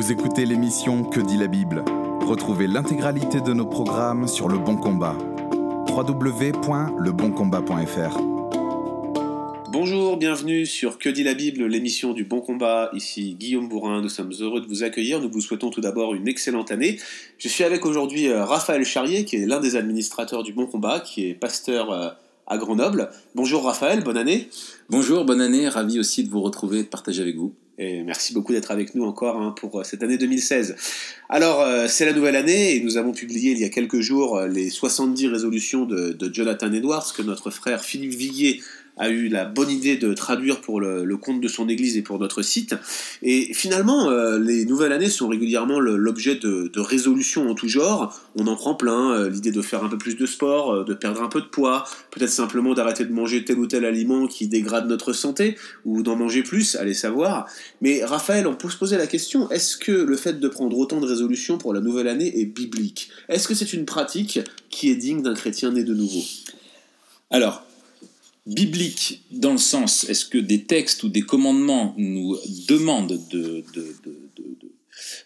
Vous écoutez l'émission Que dit la Bible Retrouvez l'intégralité de nos programmes sur Le Bon Combat. www.leboncombat.fr Bonjour, bienvenue sur Que dit la Bible, l'émission du Bon Combat. Ici Guillaume Bourrin, nous sommes heureux de vous accueillir. Nous vous souhaitons tout d'abord une excellente année. Je suis avec aujourd'hui euh, Raphaël Charrier, qui est l'un des administrateurs du Bon Combat, qui est pasteur euh, à Grenoble. Bonjour Raphaël, bonne année. Bonjour, bonne année, ravi aussi de vous retrouver et de partager avec vous. Et merci beaucoup d'être avec nous encore hein, pour euh, cette année 2016. Alors, euh, c'est la nouvelle année et nous avons publié il y a quelques jours euh, les 70 résolutions de, de Jonathan Edwards que notre frère Philippe Viguier a eu la bonne idée de traduire pour le, compte de son église et pour notre site. Et finalement, euh, les nouvelles années sont régulièrement l'objet de, de résolutions en tout genre. On en prend plein, euh, l'idée de faire un peu plus de sport, euh, de perdre un peu de poids, peut-être simplement d'arrêter de manger tel ou tel aliment qui dégrade notre santé, ou d'en manger plus, allez savoir. Mais Raphaël, on peut se poser la question, est-ce que le fait de prendre autant de résolutions pour la nouvelle année est biblique? Est-ce que c'est une pratique qui est digne d'un chrétien né de nouveau? Alors, biblique dans le sens, est-ce que des textes ou des commandements nous demandent de, de,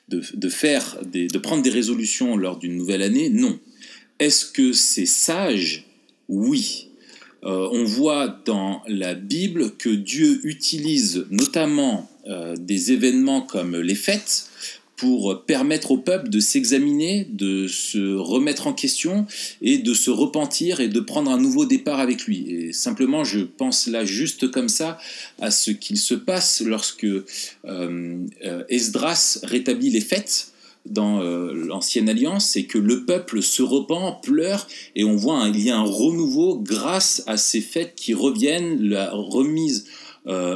de, de, faire, de prendre des résolutions lors d'une nouvelle année? Non. Est-ce que c'est sage? Oui. Euh, on voit dans la Bible que Dieu utilise notamment euh, des événements comme les fêtes pour permettre au peuple de s'examiner, de se remettre en question et de se repentir et de prendre un nouveau départ avec lui. Et simplement, je pense là juste comme ça à ce qu'il se passe lorsque euh, euh, Esdras rétablit les fêtes dans euh, l'ancienne alliance et que le peuple se repent, pleure et on voit il y a un renouveau grâce à ces fêtes qui reviennent, la remise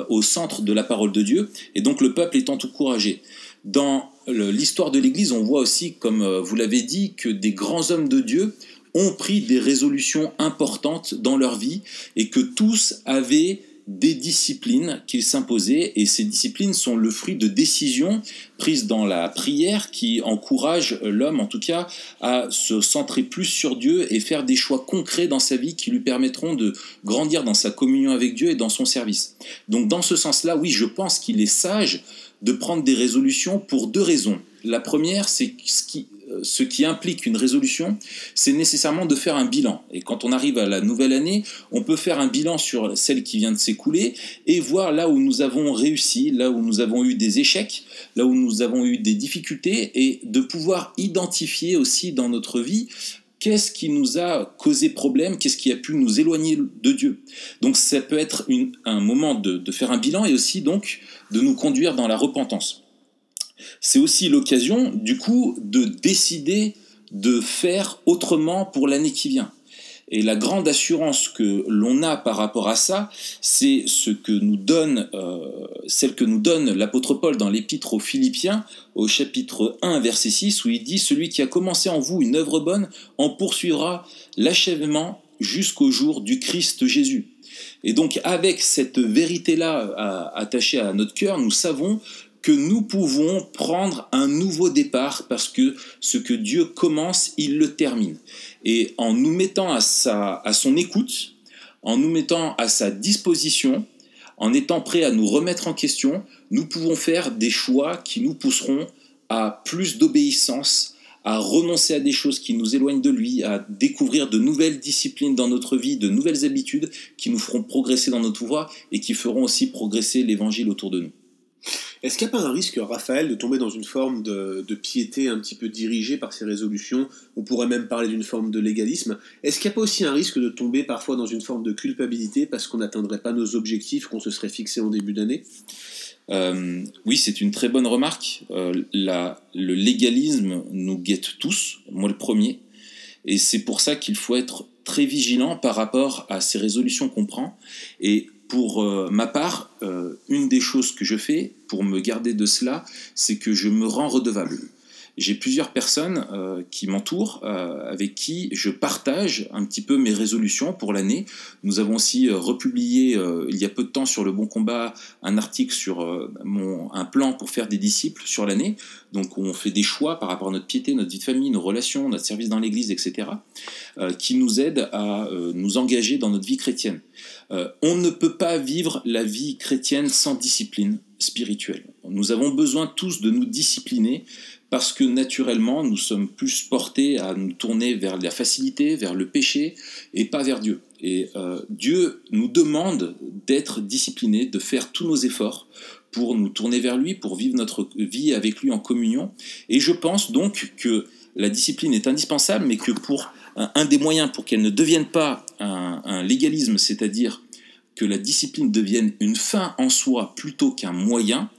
au centre de la parole de Dieu et donc le peuple étant encouragé. Dans l'histoire de l'Église, on voit aussi, comme euh, vous l'avez dit, que des grands hommes de Dieu ont pris des résolutions importantes dans leur vie et que tous avaient des disciplines qu'ils s'imposaient et ces disciplines sont le fruit de décisions prises dans la prière qui encouragent l'homme en tout cas à se centrer plus sur Dieu et faire des choix concrets dans sa vie qui lui permettront de grandir dans sa communion avec Dieu et dans son service. Donc dans ce sens-là, oui, je pense qu'il est sage de prendre des résolutions pour deux raisons. La première, c'est euh, ce qui implique une résolution, c'est nécessairement de faire un bilan. Et quand on arrive à la nouvelle année, on peut faire un bilan sur celle qui vient de s'écouler et voir là où nous avons réussi, là où nous avons eu des échecs, là où nous avons eu des difficultés et de pouvoir identifier aussi dans notre vie qu'est-ce qui nous a causé problème, qu'est-ce qui a pu nous éloigner de Dieu? Donc ça peut être un moment de, de faire un bilan et aussi donc de nous conduire dans la repentance. C'est aussi l'occasion du coup de décider de faire autrement pour l'année qui vient. Et la grande assurance que l'on a par rapport à ça, c'est ce que nous donne, euh, celle que nous donne l'apôtre Paul dans l'épître aux Philippiens, au chapitre 1, verset 6, où il dit Celui qui a commencé en vous une œuvre bonne en poursuivra l'achèvement jusqu'au jour du Christ Jésus. Et donc, avec cette vérité-là à- attachée à notre cœur, nous savons que nous pouvons prendre un nouveau départ parce que ce que Dieu commence, il le termine. Et en nous mettant à, sa, à son écoute, en nous mettant à sa disposition, en étant prêts à nous remettre en question, nous pouvons faire des choix qui nous pousseront à plus d'obéissance, à renoncer à des choses qui nous éloignent de lui, à découvrir de nouvelles disciplines dans notre vie, de nouvelles habitudes qui nous feront progresser dans notre voie et qui feront aussi progresser l'évangile autour de nous. Est-ce qu'il n'y a pas un risque, Raphaël, de tomber dans une forme de, piété un petit peu dirigée par ces résolutions? On pourrait même parler d'une forme de légalisme. Est-ce qu'il n'y a pas aussi un risque de tomber parfois dans une forme de culpabilité parce qu'on n'atteindrait pas nos objectifs qu'on se serait fixés en début d'année? Euh, oui, c'est une très bonne remarque. Euh, le légalisme nous guette tous, moi le premier. Et c'est pour ça qu'il faut être très vigilant par rapport à ces résolutions qu'on prend. Et pour euh, ma part, euh, une des choses que je fais pour me garder de cela, c'est que je me rends redevable. J'ai plusieurs personnes euh, qui m'entourent, euh, avec qui je partage un petit peu mes résolutions pour l'année. Nous avons aussi euh, republié il y a peu de temps sur le Bon Combat un article sur mon, un plan pour faire des disciples sur l'année. Donc on fait des choix par rapport à notre piété, notre vie de famille, nos relations, notre service dans l'Église, etc., qui nous aident à nous engager dans notre vie chrétienne. On ne peut pas vivre la vie chrétienne sans discipline. Spirituelle. Nous avons besoin tous de nous discipliner parce que naturellement, nous sommes plus portés à nous tourner vers la facilité, vers le péché, et pas vers Dieu. Et euh, Dieu nous demande d'être disciplinés, de faire tous nos efforts pour nous tourner vers lui, pour vivre notre vie avec lui en communion. Et je pense donc que la discipline est indispensable, mais que pour un, des moyens pour qu'elle ne devienne pas un légalisme, c'est-à-dire la discipline devienne une fin en soi plutôt qu'un moyen,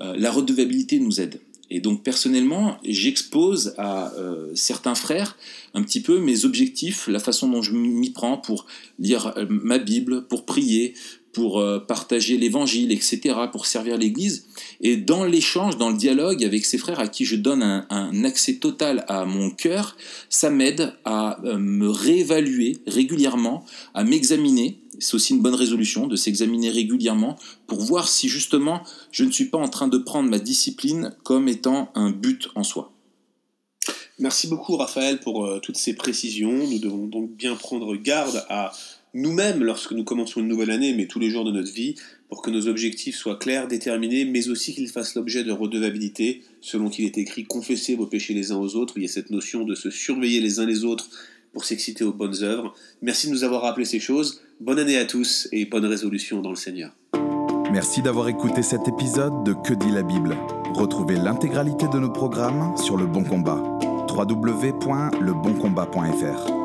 euh, la redevabilité nous aide. Et donc personnellement, j'expose à euh, certains frères un petit peu mes objectifs, la façon dont je m'y prends pour lire euh, ma Bible, pour prier, pour partager l'évangile, etc., pour servir l'Église. Et dans l'échange, dans le dialogue avec ces frères à qui je donne un, un accès total à mon cœur, ça m'aide à me réévaluer régulièrement, à m'examiner c'est aussi une bonne résolution de s'examiner régulièrement pour voir si justement je ne suis pas en train de prendre ma discipline comme étant un but en soi. Merci beaucoup Raphaël pour euh, toutes ces précisions. Nous devons donc bien prendre garde à nous-mêmes lorsque nous commençons une nouvelle année, mais tous les jours de notre vie, pour que nos objectifs soient clairs, déterminés, mais aussi qu'ils fassent l'objet de redevabilité, selon qu'il est écrit confessez vos péchés les uns aux autres. Il y a cette notion de se surveiller les uns les autres pour s'exciter aux bonnes œuvres. Merci de nous avoir rappelé ces choses. Bonne année à tous et bonne résolution dans le Seigneur. Merci d'avoir écouté cet épisode de Que dit la Bible. Retrouvez l'intégralité de nos programmes sur Le Bon Combat. www.leboncombat.fr